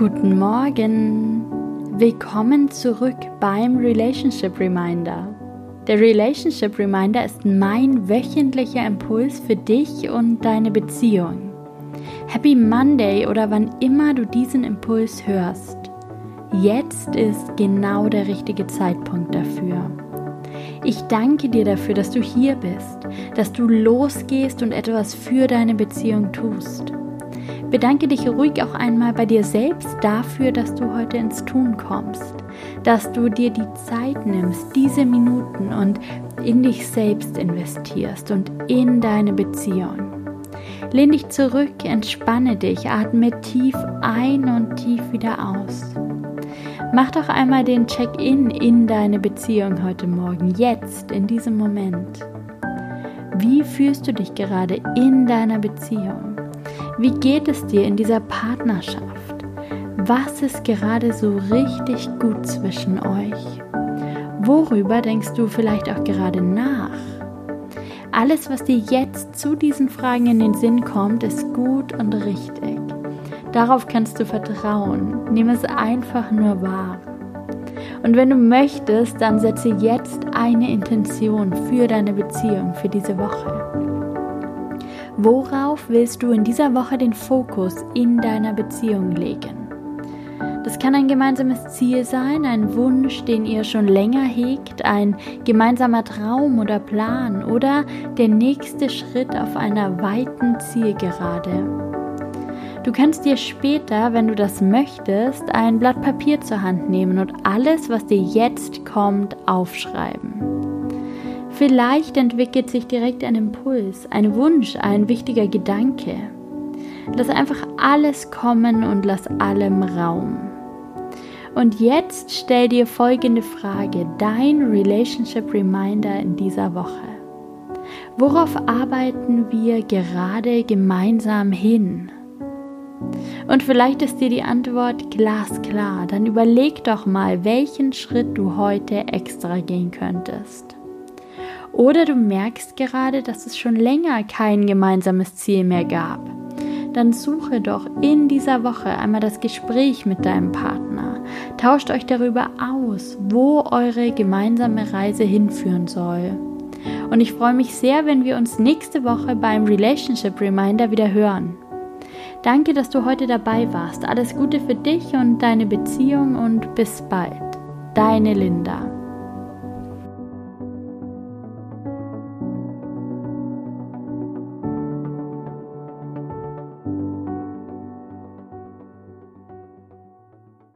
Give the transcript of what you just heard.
Guten Morgen. Willkommen zurück beim Relationship Reminder. Der Relationship Reminder ist mein wöchentlicher Impuls für dich und deine Beziehung. Happy Monday oder wann immer du diesen Impuls hörst. Jetzt ist genau der richtige Zeitpunkt dafür. Ich danke dir dafür, dass du hier bist, dass du losgehst und etwas für deine Beziehung tust. Bedanke dich ruhig auch einmal bei dir selbst dafür, dass du heute ins Tun kommst, dass du dir die Zeit nimmst, diese Minuten und in dich selbst investierst und in deine Beziehung. Lehn dich zurück, entspanne dich, atme tief ein und tief wieder aus. Mach doch einmal den Check-in in deine Beziehung heute Morgen, jetzt, in diesem Moment. Wie fühlst du dich gerade in deiner Beziehung? Wie geht es dir in dieser Partnerschaft? Was ist gerade so richtig gut zwischen euch? Worüber denkst du vielleicht auch gerade nach? Alles, was dir jetzt zu diesen Fragen in den Sinn kommt, ist gut und richtig. Darauf kannst du vertrauen. Nimm es einfach nur wahr. Und wenn du möchtest, dann setze jetzt eine Intention für deine Beziehung für diese Woche. Worauf willst du in dieser Woche den Fokus in deiner Beziehung legen? Das kann ein gemeinsames Ziel sein, ein Wunsch, den ihr schon länger hegt, ein gemeinsamer Traum oder Plan oder der nächste Schritt auf einer weiten Zielgerade. Du kannst dir später, wenn du das möchtest, ein Blatt Papier zur Hand nehmen und alles, was dir jetzt kommt, aufschreiben. Vielleicht entwickelt sich direkt ein Impuls, ein Wunsch, ein wichtiger Gedanke. Lass einfach alles kommen und lass allem Raum. Und jetzt stell dir folgende Frage, dein Relationship Reminder in dieser Woche. Worauf arbeiten wir gerade gemeinsam hin? Und vielleicht ist dir die Antwort glasklar. Dann überleg doch mal, welchen Schritt du heute extra gehen könntest. Oder du merkst gerade, dass es schon länger kein gemeinsames Ziel mehr gab. Dann suche doch in dieser Woche einmal das Gespräch mit deinem Partner. Tauscht euch darüber aus, wo eure gemeinsame Reise hinführen soll. Und ich freue mich sehr, wenn wir uns nächste Woche beim Relationship Reminder wieder hören. Danke, dass du heute dabei warst. Alles Gute für dich und deine Beziehung und bis bald. Deine Linda.